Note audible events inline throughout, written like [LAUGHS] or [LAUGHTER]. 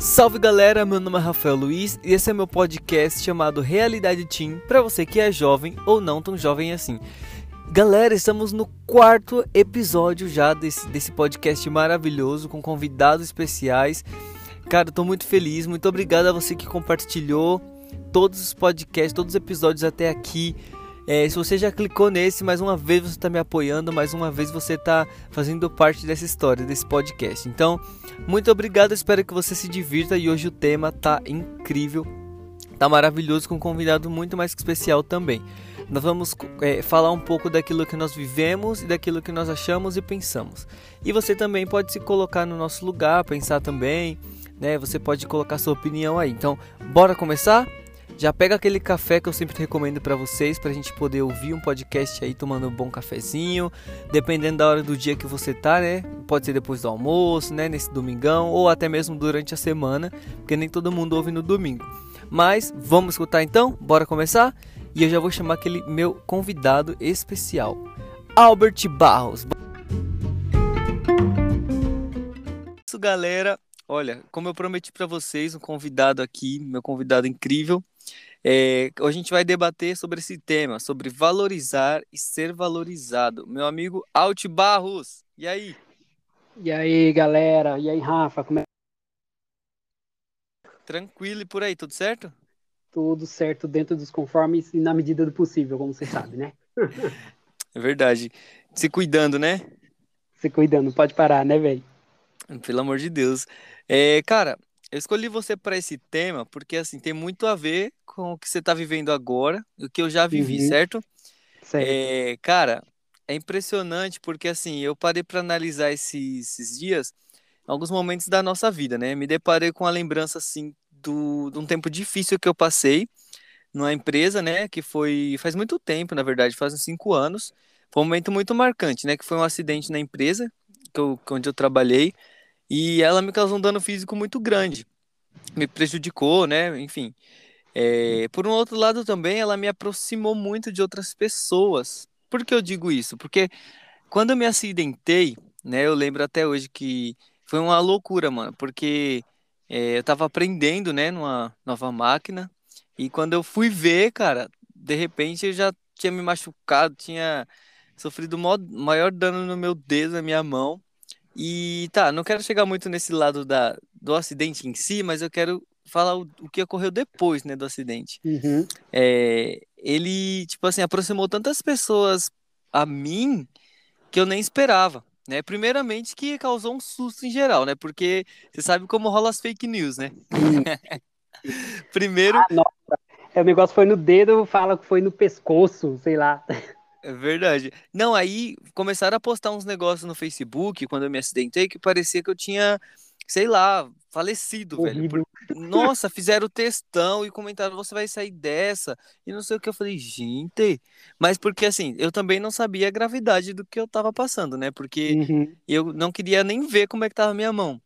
Salve galera, meu nome é Rafael Luiz e esse é meu podcast chamado Realidade Team para você que é jovem ou não tão jovem assim. Galera, estamos no quarto episódio já desse, desse podcast maravilhoso com convidados especiais. Cara, tô muito feliz, muito obrigado a você que compartilhou todos os podcasts, todos os episódios até aqui. É, se você já clicou nesse, mais uma vez você está me apoiando, mais uma vez você está fazendo parte dessa história, desse podcast. Então, muito obrigado, espero que você se divirta e hoje o tema tá incrível, tá maravilhoso com um convidado muito mais especial também. Nós vamos é, falar um pouco daquilo que nós vivemos e daquilo que nós achamos e pensamos. E você também pode se colocar no nosso lugar, pensar também, né? Você pode colocar sua opinião aí. Então, bora começar? Já pega aquele café que eu sempre recomendo para vocês, para a gente poder ouvir um podcast aí tomando um bom cafezinho, dependendo da hora do dia que você tá, né? Pode ser depois do almoço, né? Nesse domingão, ou até mesmo durante a semana, porque nem todo mundo ouve no domingo. Mas vamos escutar então? Bora começar? E eu já vou chamar aquele meu convidado especial, Albert Barros. Isso, galera. Olha, como eu prometi para vocês, um convidado aqui, meu convidado incrível, é, hoje a gente vai debater sobre esse tema, sobre valorizar e ser valorizado. Meu amigo Alt Barros, e aí? E aí, galera? E aí, Rafa? Como é... Tranquilo e por aí, tudo certo? Tudo certo dentro dos conformes e na medida do possível, como você sabe, né? [LAUGHS] é verdade. Se cuidando, né? Se cuidando, pode parar, né, velho? Pelo amor de Deus. É, cara, eu escolhi você para esse tema porque assim tem muito a ver com o que você está vivendo agora, o que eu já vivi, uhum. certo? Certo. É, cara, é impressionante porque assim eu parei para analisar esses, esses dias, alguns momentos da nossa vida, né? Me deparei com a lembrança assim do, de um tempo difícil que eu passei numa empresa, né? Que foi faz muito tempo, na verdade, faz uns cinco anos. Foi um momento muito marcante, né? Que foi um acidente na empresa que eu, onde eu trabalhei e ela me causou um dano físico muito grande. Me prejudicou, né? Enfim. É, por um outro lado também, ela me aproximou muito de outras pessoas. Por que eu digo isso? Porque quando eu me acidentei, né? Eu lembro até hoje que foi uma loucura, mano. Porque é, eu tava aprendendo, né? Numa nova máquina. E quando eu fui ver, cara, de repente eu já tinha me machucado, tinha sofrido maior dano no meu dedo, na minha mão. E tá, não quero chegar muito nesse lado da, do acidente em si, mas eu quero falar o, o que ocorreu depois, né, do acidente. Uhum. É, ele, tipo assim, aproximou tantas pessoas a mim que eu nem esperava, né? Primeiramente que causou um susto em geral, né? Porque você sabe como rola as fake news, né? [LAUGHS] Primeiro... Ah, nossa. É, o negócio foi no dedo, fala que foi no pescoço, sei lá. É verdade. Não, aí começaram a postar uns negócios no Facebook quando eu me acidentei que parecia que eu tinha, sei lá, falecido, velho. Por... Nossa, fizeram textão e comentaram, você vai sair dessa. E não sei o que. Eu falei, gente. Mas porque assim, eu também não sabia a gravidade do que eu tava passando, né? Porque uhum. eu não queria nem ver como é que tava a minha mão.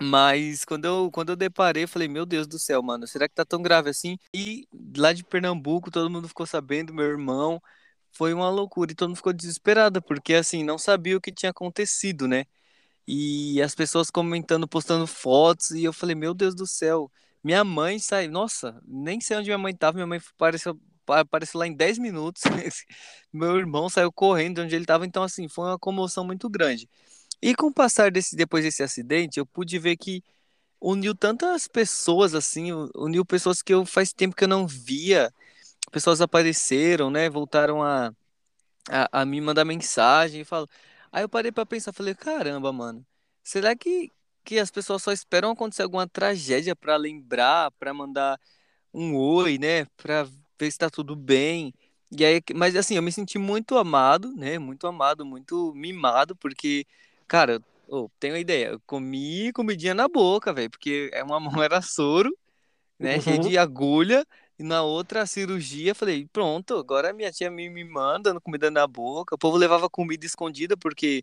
Mas quando eu, quando eu deparei, eu falei, meu Deus do céu, mano, será que tá tão grave assim? E lá de Pernambuco, todo mundo ficou sabendo, meu irmão foi uma loucura e todo mundo ficou desesperado, porque assim, não sabia o que tinha acontecido, né? E as pessoas comentando, postando fotos, e eu falei, meu Deus do céu, minha mãe saiu, nossa, nem sei onde minha mãe estava, minha mãe apareceu, apareceu lá em 10 minutos, [LAUGHS] meu irmão saiu correndo de onde ele estava, então assim, foi uma comoção muito grande. E com o passar desse, depois desse acidente, eu pude ver que uniu tantas pessoas assim, uniu pessoas que eu faz tempo que eu não via, pessoas apareceram, né? Voltaram a, a, a me mandar mensagem e falo. Aí eu parei para pensar, falei, caramba, mano, será que, que as pessoas só esperam acontecer alguma tragédia para lembrar, para mandar um oi, né? Para ver se tá tudo bem. E aí, mas assim, eu me senti muito amado, né? Muito amado, muito mimado, porque, cara, oh, tenho uma ideia, eu comi comidinha na boca, velho, porque é uma mão [LAUGHS] era soro, né? Uhum. Cheio de agulha. E na outra cirurgia, falei, pronto, agora minha tia me, me manda comida na boca. O povo levava comida escondida, porque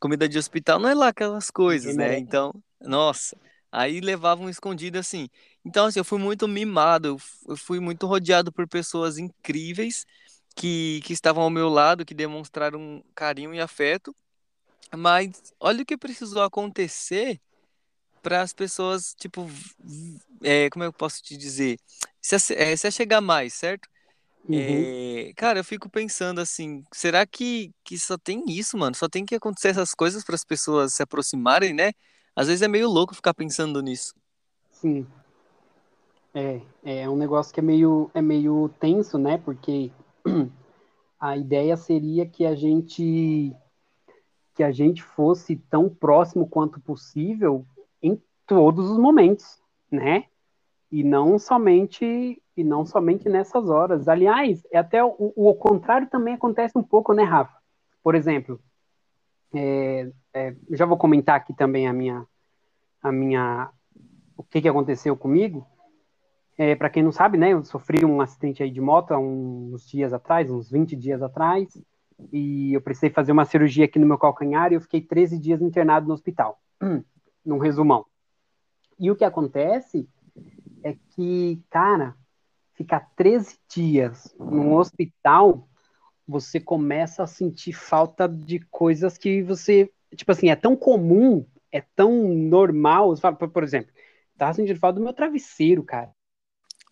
comida de hospital não é lá aquelas coisas, né? Então, nossa, aí levavam escondido assim. Então, assim, eu fui muito mimado, eu fui muito rodeado por pessoas incríveis que, que estavam ao meu lado, que demonstraram carinho e afeto. Mas olha o que precisou acontecer para as pessoas, tipo, é, como eu posso te dizer? Se, é, se chegar mais, certo? Uhum. É, cara, eu fico pensando assim, será que, que só tem isso, mano? Só tem que acontecer essas coisas para as pessoas se aproximarem, né? Às vezes é meio louco ficar pensando nisso. Sim, é, é um negócio que é meio, é meio tenso, né? Porque [CLEARS THROAT] a ideia seria que a gente que a gente fosse tão próximo quanto possível em todos os momentos, né? E não somente e não somente nessas horas. Aliás, é até o, o contrário também acontece um pouco, né, Rafa? Por exemplo, é, é, já vou comentar aqui também a minha a minha o que, que aconteceu comigo. É, para quem não sabe, né, eu sofri um acidente aí de moto há uns dias atrás, uns 20 dias atrás, e eu precisei fazer uma cirurgia aqui no meu calcanhar e eu fiquei 13 dias internado no hospital. Num resumão. E o que acontece é que, cara, ficar 13 dias num hospital, você começa a sentir falta de coisas que você, tipo assim, é tão comum, é tão normal. Por, exemplo, tava sentindo falta do meu travesseiro, cara.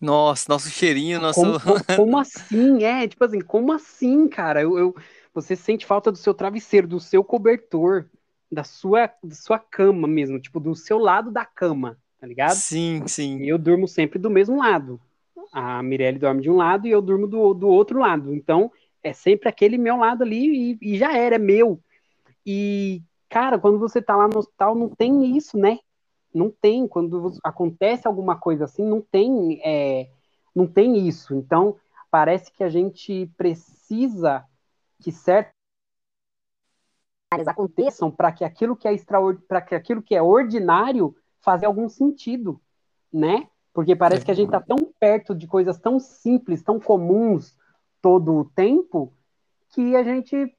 Nossa, nosso cheirinho, nosso. Como, co- [LAUGHS] como assim? É, tipo assim, como assim, cara? Eu, eu- você sente falta do seu travesseiro, do seu cobertor, da sua, da sua cama mesmo, tipo, do seu lado da cama, tá ligado? Sim, sim. Eu durmo sempre do mesmo lado. A Mirelle dorme de um lado e eu durmo do, do outro lado. Então, é sempre aquele meu lado ali e, e já era, é meu. E, cara, quando você tá lá no hospital, não tem isso, né? Não tem. Quando acontece alguma coisa assim, não tem, é, não tem isso. Então, parece que a gente precisa que certas coisas aconteçam para que aquilo que é para que aquilo que é ordinário fazer algum sentido, né? Porque parece que a gente tá tão perto de coisas tão simples, tão comuns todo o tempo, que a gente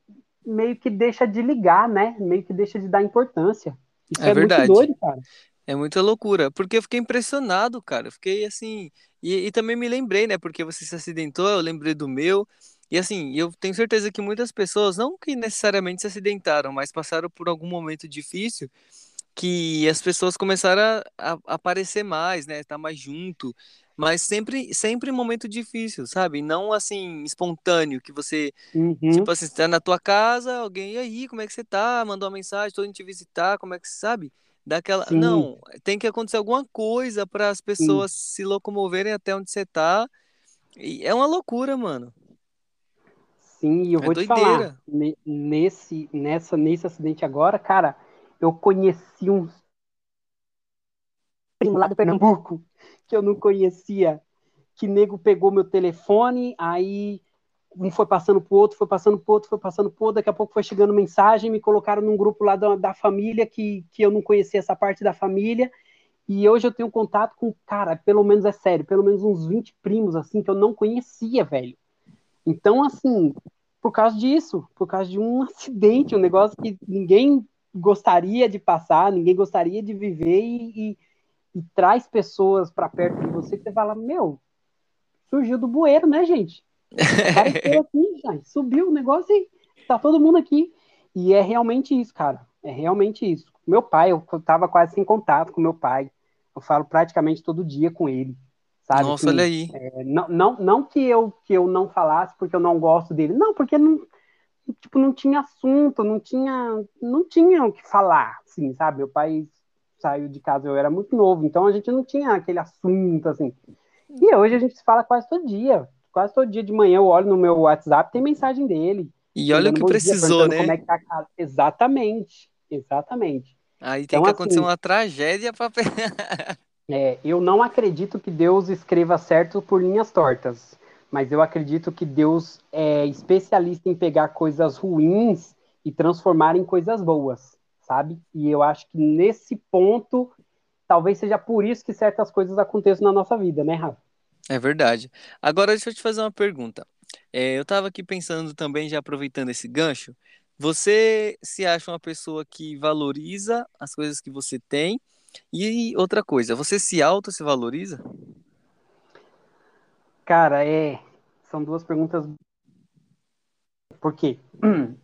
meio que deixa de ligar, né? Meio que deixa de dar importância. Isso É é, muito verdade. doido, cara. É muita loucura. Porque eu fiquei impressionado, cara. Eu fiquei assim. E, e também me lembrei, né? Porque você se acidentou, eu lembrei do meu. E assim, eu tenho certeza que muitas pessoas, não que necessariamente se acidentaram, mas passaram por algum momento difícil que as pessoas começaram a, a aparecer mais, né? Estar mais junto. Mas sempre, sempre em momento difícil, sabe? Não assim, espontâneo, que você, Uhum, tipo assim, está na tua casa, alguém, e aí, como é que você tá? Mandou uma mensagem, tô indo te visitar, como é que você sabe? Daquela. sim, Não, tem que acontecer alguma coisa para as sim, pessoas se locomoverem até onde você tá. E é uma loucura, mano. Sim. E eu É vou te falar, doideira. ne- nesse, nessa, nesse acidente agora, cara, eu conheci um primo lá do Pernambuco que eu não conhecia, que nego pegou meu telefone, aí um foi passando pro outro, foi passando pro outro, foi passando pro outro, daqui a pouco foi chegando mensagem, me colocaram num grupo lá da, da família que, que eu não conhecia essa parte da família, e hoje eu tenho contato com, cara, pelo menos é sério, pelo menos uns 20 primos, assim, que eu não conhecia, velho. Então, assim, por causa disso, por causa de um [LAUGHS] acidente, um negócio que ninguém gostaria de passar, ninguém gostaria de viver e, e, e traz pessoas para perto de você que você fala, meu, surgiu do bueiro, né, gente? [LAUGHS] Aqui, já, subiu o negócio e tá todo mundo aqui. E é realmente isso, cara. É realmente isso. Meu pai, eu tava quase sem contato com meu pai. Eu falo praticamente todo dia com ele, sabe? Nossa, olha Assim, aí. é, não, não, não que eu que eu não falasse porque eu não gosto dele, não, porque não, tipo, não tinha assunto, não tinha, não tinha o que falar, assim, sabe? Meu pai saiu de casa, eu era muito novo, então a gente não tinha aquele assunto, assim. E hoje a gente se fala quase todo dia. Quase todo dia de manhã eu olho no meu WhatsApp, tem mensagem dele, E olha o que dia, precisou, como né? é que tá. Exatamente, exatamente. Aí tem Então, que acontecer assim, uma tragédia para [LAUGHS] é, eu não acredito que Deus escreva certo por linhas tortas, mas eu acredito que Deus é especialista em pegar coisas ruins e transformar em coisas boas, sabe? E eu acho que nesse ponto, talvez seja por isso que certas coisas aconteçam na nossa vida, né, Rafa? É verdade. Agora deixa eu te fazer uma pergunta. É, eu estava aqui pensando também, já aproveitando esse gancho, você se acha uma pessoa que valoriza as coisas que você tem? E outra coisa, você se auto se valoriza? Cara, é. São duas perguntas. Por quê? [CLEARS THROAT]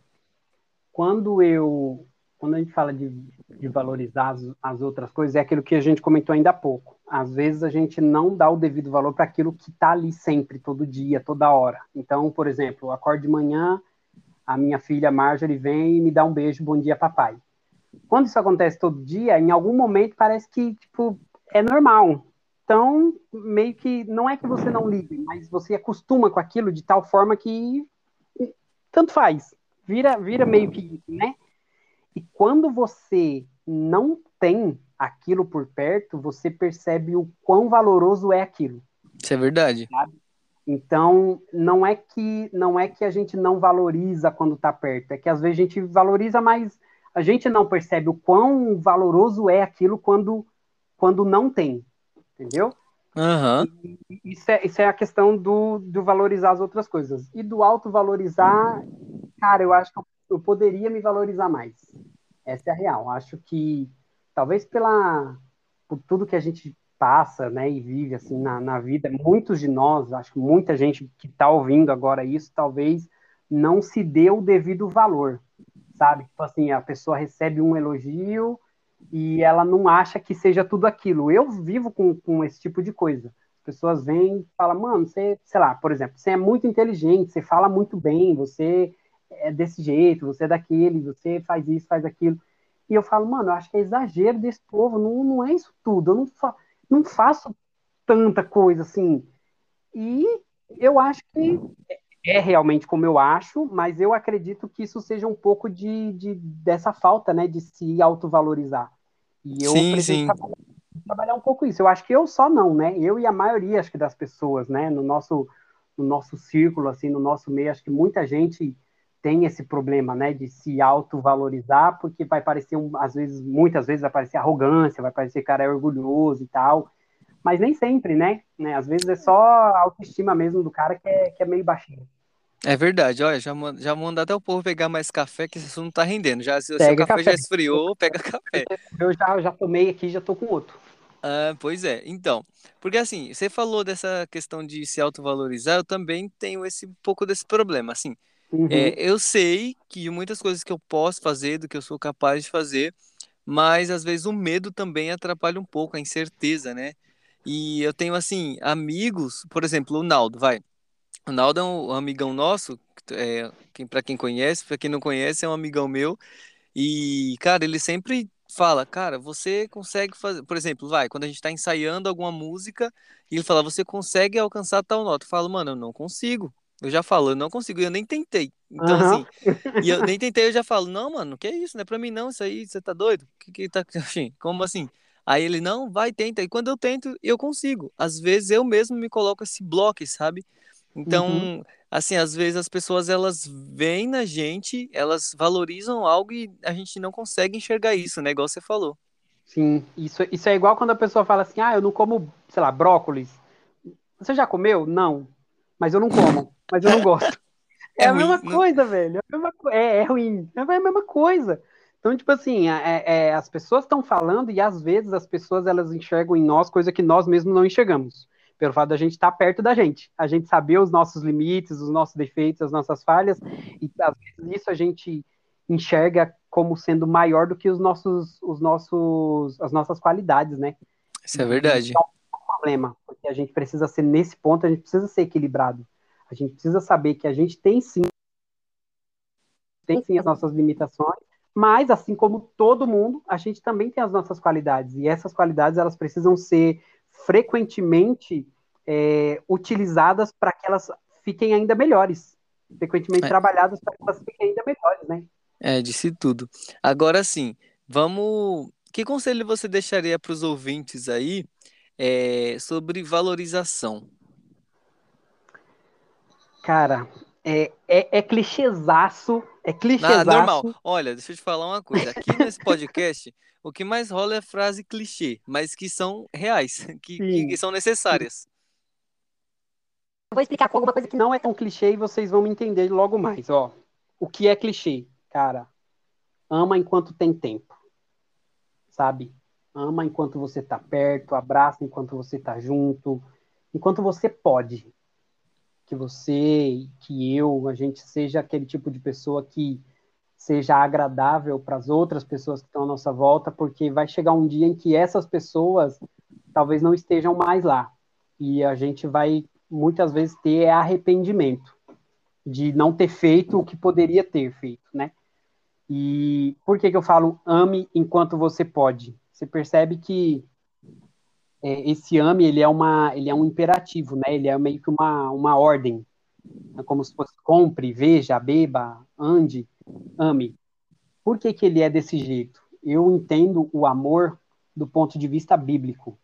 Quando eu, quando a gente fala de, de valorizar as, as, outras coisas, é aquilo que a gente comentou ainda há pouco. Às vezes a gente não dá o devido valor para aquilo que está ali sempre, todo dia, toda hora. Então, por exemplo, eu acordo de manhã, a minha filha Marjorie vem e me dá um beijo, bom dia, papai. Quando isso acontece todo dia, em algum momento parece que, tipo, é normal. Então, meio que, não é que você não ligue, mas você acostuma com aquilo de tal forma que tanto faz. Vira, vira meio que, né? E quando você não tem aquilo por perto, você percebe o quão valoroso é aquilo. Isso é verdade. Sabe? Então, não é que não é que a gente não valoriza quando está perto, é que às vezes a gente valoriza, mas a gente não percebe o quão valoroso é aquilo quando, quando não tem, entendeu? Uhum. Isso, é, isso é a questão do, do valorizar as outras coisas. E do auto-valorizar, cara, eu acho que eu poderia me valorizar mais. Essa é a real. Acho que talvez pela por tudo que a gente passa, né, e vive assim na, na vida, muitos de nós, acho que muita gente que está ouvindo agora isso, talvez não se dê o devido valor, sabe? Tipo assim, a pessoa recebe um elogio e ela não acha que seja tudo aquilo. Eu vivo com, com esse tipo de coisa. As pessoas vêm e falam, mano, você, sei lá, por exemplo, você é muito inteligente, você fala muito bem, você é desse jeito, você é daquele, você faz isso, faz aquilo. E eu falo, mano, eu acho que é exagero desse povo, não, não é isso tudo, eu não, fa não faço tanta coisa assim. E eu acho que é realmente como eu acho, mas eu acredito que isso seja um pouco de, de dessa falta, né, de se autovalorizar. E eu sim, preciso trabalhar, trabalhar, um pouco isso. Eu acho que eu só não, né? Eu e a maioria, acho que das pessoas, né, no nosso no nosso círculo, assim, no nosso meio, acho que muita gente tem esse problema, né, de se autovalorizar, porque vai parecer, um, às vezes, muitas vezes vai parecer arrogância, vai parecer que cara é orgulhoso e tal, mas nem sempre, né, né, às vezes é só a autoestima mesmo do cara que é, que é meio baixinho. É verdade, olha, já, já manda até o povo pegar mais café, que esse assunto não tá rendendo, já, se o seu café, café, já esfriou, pega café. [LAUGHS] Eu já, já tomei aqui, já tô com outro. Ah, pois é, então, porque assim, você falou dessa questão de se autovalorizar, eu também tenho esse um pouco desse problema, assim, Uhum. É, eu sei que muitas coisas que eu posso fazer, do que eu sou capaz de fazer, mas às vezes o medo também atrapalha um pouco, a incerteza, né? E eu tenho, assim, amigos, por exemplo, o Naldo, vai. O Naldo é um amigão nosso, é, quem, para quem conhece, para quem não conhece, é um amigão meu. E, cara, ele sempre fala, cara, você consegue fazer, por exemplo, vai, quando a gente tá ensaiando alguma música, e ele fala, você consegue alcançar tal nota. Eu falo, mano, eu não consigo. Eu já falo, eu não consigo, eu nem tentei. Então, uhum. assim, e eu nem tentei, eu já falo, não, mano, que é isso, não é pra mim não, isso aí, você tá doido? Que que tá, [LAUGHS] assim, como assim? Aí ele, não, vai, tenta. E quando eu tento, eu consigo. Às vezes eu mesmo me coloco esse bloco, sabe? Então, uhum. assim, às vezes as pessoas, elas veem na gente, elas valorizam algo e a gente não consegue enxergar isso, né? Igual você falou. Sim, isso, isso é igual quando a pessoa fala assim, ah, eu não como, sei lá, brócolis. Você já comeu? Não. Mas eu não como mas eu não gosto. [LAUGHS] É, é a ruim, mesma não... coisa, velho. É, mesma... é, é, ruim. É a mesma coisa. Então, tipo assim, é, é as pessoas estão falando e às vezes as pessoas elas enxergam em nós coisa que nós mesmos não enxergamos. Pelo fato da gente estar tá perto da gente. A gente saber os nossos limites, os nossos defeitos, as nossas falhas. E às vezes isso a gente enxerga como sendo maior do que os nossos, os nossos, as nossas qualidades, né? Isso é verdade. Então, é um problema, porque a gente precisa ser nesse ponto, a gente precisa ser equilibrado. A gente precisa saber que a gente tem sim, tem sim as nossas limitações, mas assim como todo mundo, a gente também tem as nossas qualidades e essas qualidades elas precisam ser frequentemente é, utilizadas para que elas fiquem ainda melhores, frequentemente é. trabalhadas para que elas fiquem ainda melhores, né? É, disse tudo. Agora sim, vamos. Que conselho você deixaria para os ouvintes aí é, sobre valorização? Cara, é, é, é clichêzaço. É clichêzaço. Ah, normal. Olha, deixa eu te falar uma coisa. Aqui nesse podcast, [LAUGHS] o que mais rola é frase clichê, mas que são reais, [LAUGHS] que, que são necessárias. Eu vou explicar com alguma coisa que não é tão clichê e vocês vão me entender logo mais. Ó, o que é clichê? Cara, ama enquanto tem tempo. Sabe? Ama enquanto você tá perto, abraça enquanto você tá junto, enquanto você pode que você, que eu, a gente seja aquele tipo de pessoa que seja agradável para as outras pessoas que estão à nossa volta, porque vai chegar um dia em que essas pessoas talvez não estejam mais lá. E a gente vai muitas vezes ter arrependimento de não ter feito o que poderia ter feito, né? E por que, que eu falo ame enquanto você pode? Você percebe que é, esse ame ele é uma ele é um imperativo, né? Ele é meio que uma, uma ordem, é como se fosse compre, veja, beba, ande, ame. Por que, que ele é desse jeito? Eu entendo o amor do ponto de vista bíblico.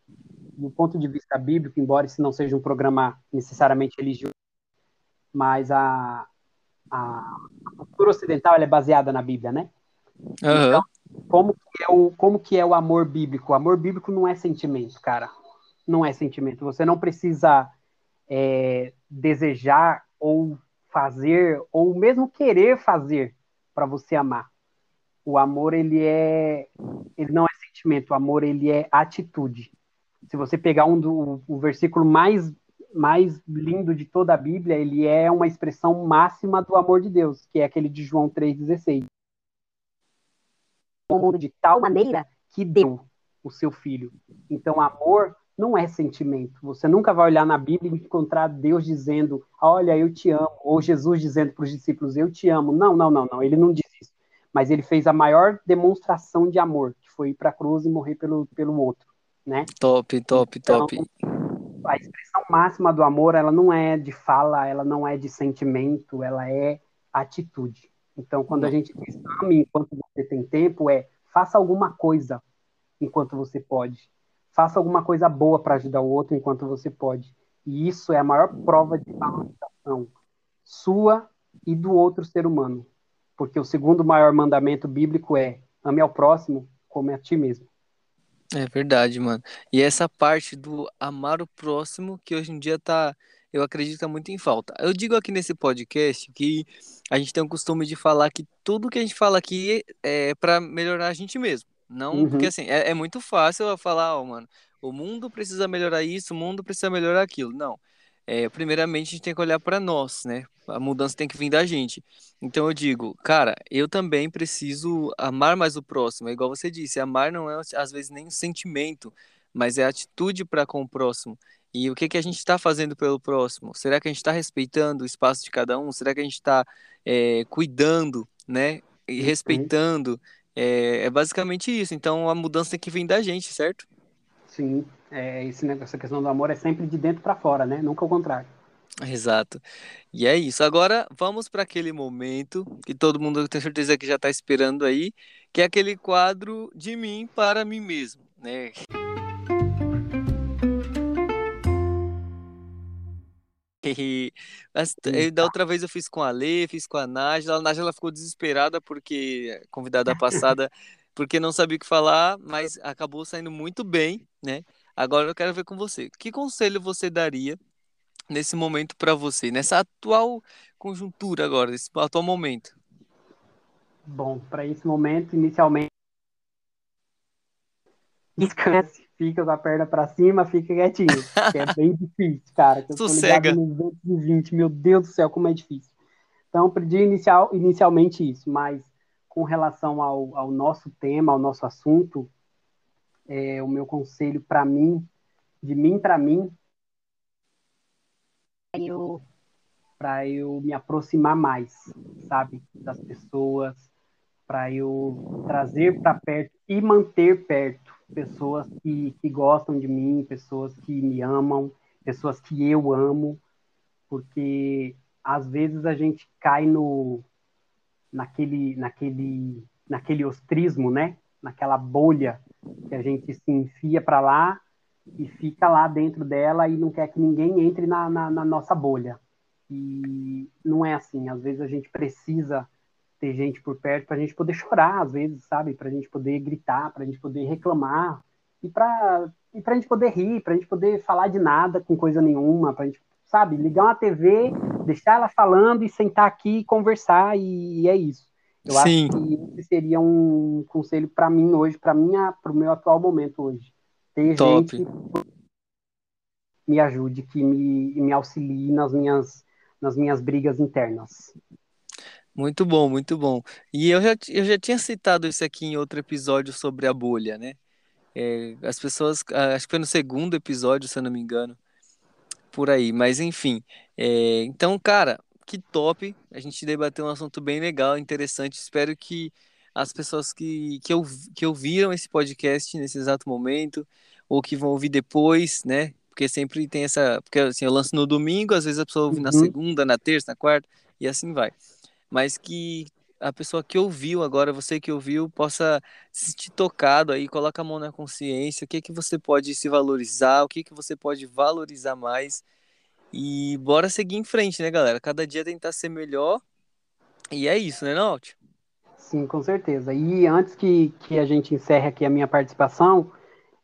Do ponto de vista bíblico, embora esse não seja um programa necessariamente religioso, mas a, a, a cultura ocidental é baseada na Bíblia, né? Uhum. Então, como que, é o, como que é o amor bíblico? O amor bíblico não é sentimento, cara. Não é sentimento. Você não precisa é, desejar ou fazer, ou mesmo querer fazer para você amar. O amor, ele é. Ele não é sentimento, o amor, ele é atitude. Se você pegar um do o versículo mais mais lindo de toda a Bíblia, ele é uma expressão máxima do amor de Deus, que é aquele de João 3,16. O mundo de tal maneira que deu o seu filho. Então, amor não é sentimento. Você nunca vai olhar na Bíblia e encontrar Deus dizendo, olha, eu te amo, ou Jesus dizendo para os discípulos, eu te amo. Não, não, não, não. Ele não diz isso. Mas ele fez a maior demonstração de amor, que foi ir para a cruz e morrer pelo, pelo outro, né? Top, top, então, top a expressão máxima do amor, ela não é de fala, ela não é de sentimento, ela é atitude. Então, quando a gente diz ame enquanto você tem tempo, é faça alguma coisa enquanto você pode. Faça alguma coisa boa para ajudar o outro enquanto você pode. E isso é a maior prova de valorização sua e do outro ser humano. Porque o segundo maior mandamento bíblico é ame ao próximo como a ti mesmo. É verdade, mano. E essa parte do amar o próximo que hoje em dia tá, eu acredito, muito em falta. Eu digo aqui nesse podcast que a gente tem o costume de falar que tudo que a gente fala aqui é para melhorar a gente mesmo. Não, uhum. porque assim, é, é, muito fácil eu falar, ó, oh, mano, o mundo precisa melhorar isso, o mundo precisa melhorar aquilo. Não é, primeiramente a gente tem que olhar para nós, né? A mudança tem que vir da gente. Então eu digo, cara, eu também preciso amar mais o próximo. É igual você disse, amar não é às vezes nem um sentimento, mas é atitude para com o próximo. E o que, que a gente está fazendo pelo próximo? Será que a gente está respeitando o espaço de cada um? Será que a gente está é, cuidando, né? E uhum. respeitando? É, é basicamente isso. Então a mudança tem que vir da gente, certo? Sim, é, esse negócio, essa questão do amor é sempre de dentro para fora, né? Nunca o contrário. Exato. E é isso. Agora vamos para aquele momento que todo mundo tem certeza que já está esperando aí, que é aquele quadro de mim para mim mesmo, né? E, da outra vez eu fiz com a Lê, fiz com a Nájila. A Nájila ficou desesperada porque convidada passada [LAUGHS] porque não sabia o que falar, mas acabou saindo muito bem, né? Agora eu quero ver com você. Que conselho você daria nesse momento para você, nessa atual conjuntura agora, nesse atual momento? Bom, para esse momento, inicialmente, [LAUGHS] descanse, fica com a perna para cima, fica quietinho, que é bem [LAUGHS] difícil, cara. Que eu Sossega. Tô 220, meu Deus do céu, como é difícil. Então, pedi inicial, inicialmente isso, mas com relação ao, ao nosso tema, ao nosso assunto, é, o meu conselho para mim, de mim para mim, eu para eu me aproximar mais, sabe, das pessoas, para eu trazer para perto e manter perto pessoas que, que gostam de mim, pessoas que me amam, pessoas que eu amo, porque às vezes a gente cai no naquele, naquele, naquele ostrismo, né? Naquela bolha que a gente se enfia para lá e fica lá dentro dela e não quer que ninguém entre na, na, na nossa bolha. E não é assim. Às vezes a gente precisa ter gente por perto para a gente poder chorar, às vezes, sabe? Para a gente poder gritar, para a gente poder reclamar e para e a gente poder rir, para a gente poder falar de nada com coisa nenhuma, para a gente sabe? Ligar uma TV, deixar ela falando e sentar aqui e conversar e, e é isso. Eu Sim. acho que esse seria um conselho para mim hoje, para minha, para o meu atual momento hoje. Ter Top. gente que me ajude, que me, me auxilie nas minhas, nas minhas brigas internas. Muito bom, muito bom. E eu já, eu já tinha citado isso aqui em outro episódio sobre a bolha, né? É, as pessoas, ah, acho que foi no segundo episódio, se eu não me engano, por aí. Mas enfim, é, então, cara, que top. A gente debateu um assunto bem legal, interessante. Espero que as pessoas que, que, eu, que ouviram esse podcast nesse exato momento, ou que vão ouvir depois, né? Porque sempre tem essa. Porque assim, eu lanço no domingo, às vezes a pessoa ouve na Uhum. segunda, na terça, na quarta, e assim vai. Mas que a pessoa que ouviu agora, você que ouviu, possa se sentir tocado aí, coloca a mão na consciência, o que que você pode se valorizar, o que que você pode valorizar mais. E bora seguir em frente, né, galera? Cada dia tentar ser melhor. E é isso, né, Naut? Sim, com certeza. E antes que, que a gente encerre aqui a minha participação,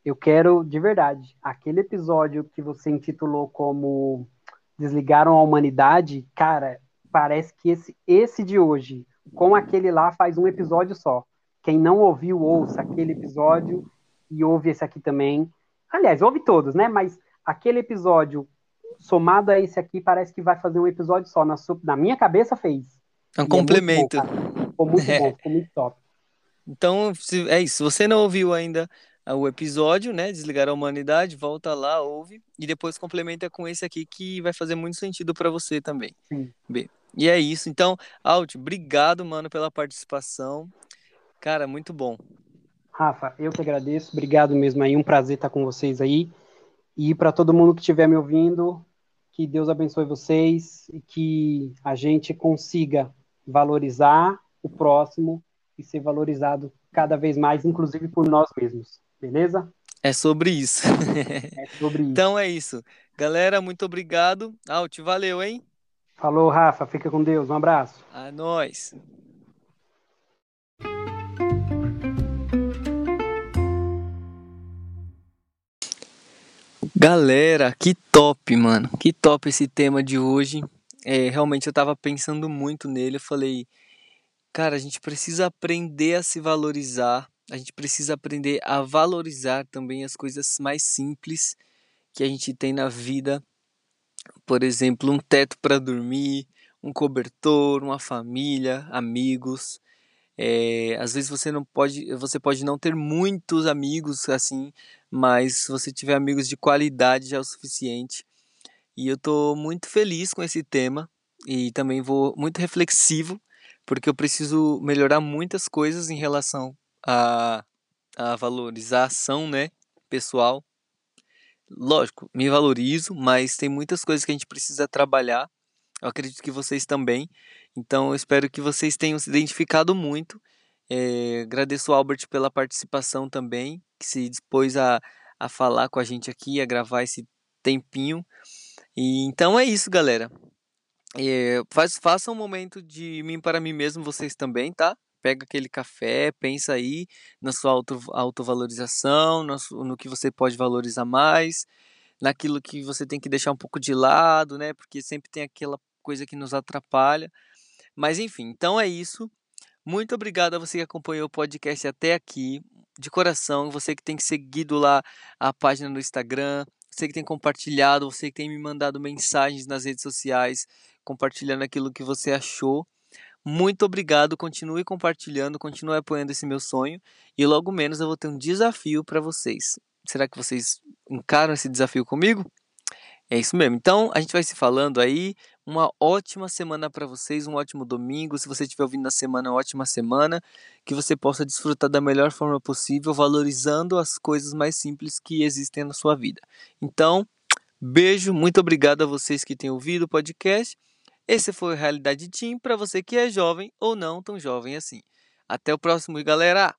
eu quero, de verdade, aquele episódio que você intitulou como Desligaram a Humanidade, cara, parece que esse, esse de hoje, com aquele lá, faz um episódio só. Quem não ouviu, ouça aquele episódio e ouve esse aqui também. Aliás, ouve todos, né? Mas aquele episódio, somado a esse aqui, parece que vai fazer um episódio só. Na, sua, na minha cabeça fez. É um E é muito bom, complemento. Ficou muito [LAUGHS] É. bom, ficou muito top. Então, é isso. Se você não ouviu ainda ah, o episódio, né? Desligar a humanidade, volta lá, ouve e depois complementa com esse aqui que vai fazer muito sentido para você também. Sim. B. E é isso. Então, Alt, obrigado, mano, pela participação. Cara, muito bom. Rafa, eu que agradeço. Obrigado mesmo aí. Um prazer estar com vocês aí. E para todo mundo que estiver me ouvindo, que Deus abençoe vocês e que a gente consiga valorizar o próximo e ser valorizado cada vez mais, inclusive por nós mesmos. Beleza? É sobre isso. É sobre [LAUGHS] isso. Então é isso. Galera, muito obrigado. Alt, valeu, hein? Falou, Rafa. Fica com Deus. Um abraço. A nós. Galera, que top, mano. Que top esse tema de hoje. É, realmente eu tava pensando muito nele. Eu falei, cara, a gente precisa aprender a se valorizar. A gente precisa aprender a valorizar também as coisas mais simples que a gente tem na vida. Por exemplo, um teto para dormir, um cobertor, uma família, amigos. É, às vezes você não pode, você pode não ter muitos amigos assim, mas se você tiver amigos de qualidade já é o suficiente. E eu tô muito feliz com esse tema e também vou muito reflexivo, porque eu preciso melhorar muitas coisas em relação à a, a valorização, né, pessoal. Lógico, me valorizo, mas tem muitas coisas que a gente precisa trabalhar. Eu acredito que vocês também. Então, eu espero que vocês tenham se identificado muito. É, agradeço ao Albert pela participação também, que se dispôs a, a falar com a gente aqui, a gravar esse tempinho. E então é isso, galera. É, faz, faça um momento de mim para mim mesmo, vocês também, tá? Pega aquele café, pensa aí na sua auto, autovalorização, no, no que você pode valorizar mais, naquilo que você tem que deixar um pouco de lado, né? Porque sempre tem aquela coisa que nos atrapalha. Mas enfim, então é isso. Muito obrigado a você que acompanhou o podcast até aqui. De coração, você que tem seguido lá a página no Instagram, você que tem compartilhado, você que tem me mandado mensagens nas redes sociais, compartilhando aquilo que você achou. Muito obrigado, continue compartilhando, continue apoiando esse meu sonho e logo menos eu vou ter um desafio para vocês. Será que vocês encaram esse desafio comigo? É isso mesmo. Então, a gente vai se falando aí. Uma ótima semana para vocês, um ótimo domingo. Se você estiver ouvindo na semana, uma ótima semana. Que você possa desfrutar da melhor forma possível, valorizando as coisas mais simples que existem na sua vida. Então, beijo, muito obrigado a vocês que têm ouvido o podcast. Esse foi o Realidade Team para você que é jovem ou não tão jovem assim. Até o próximo, galera!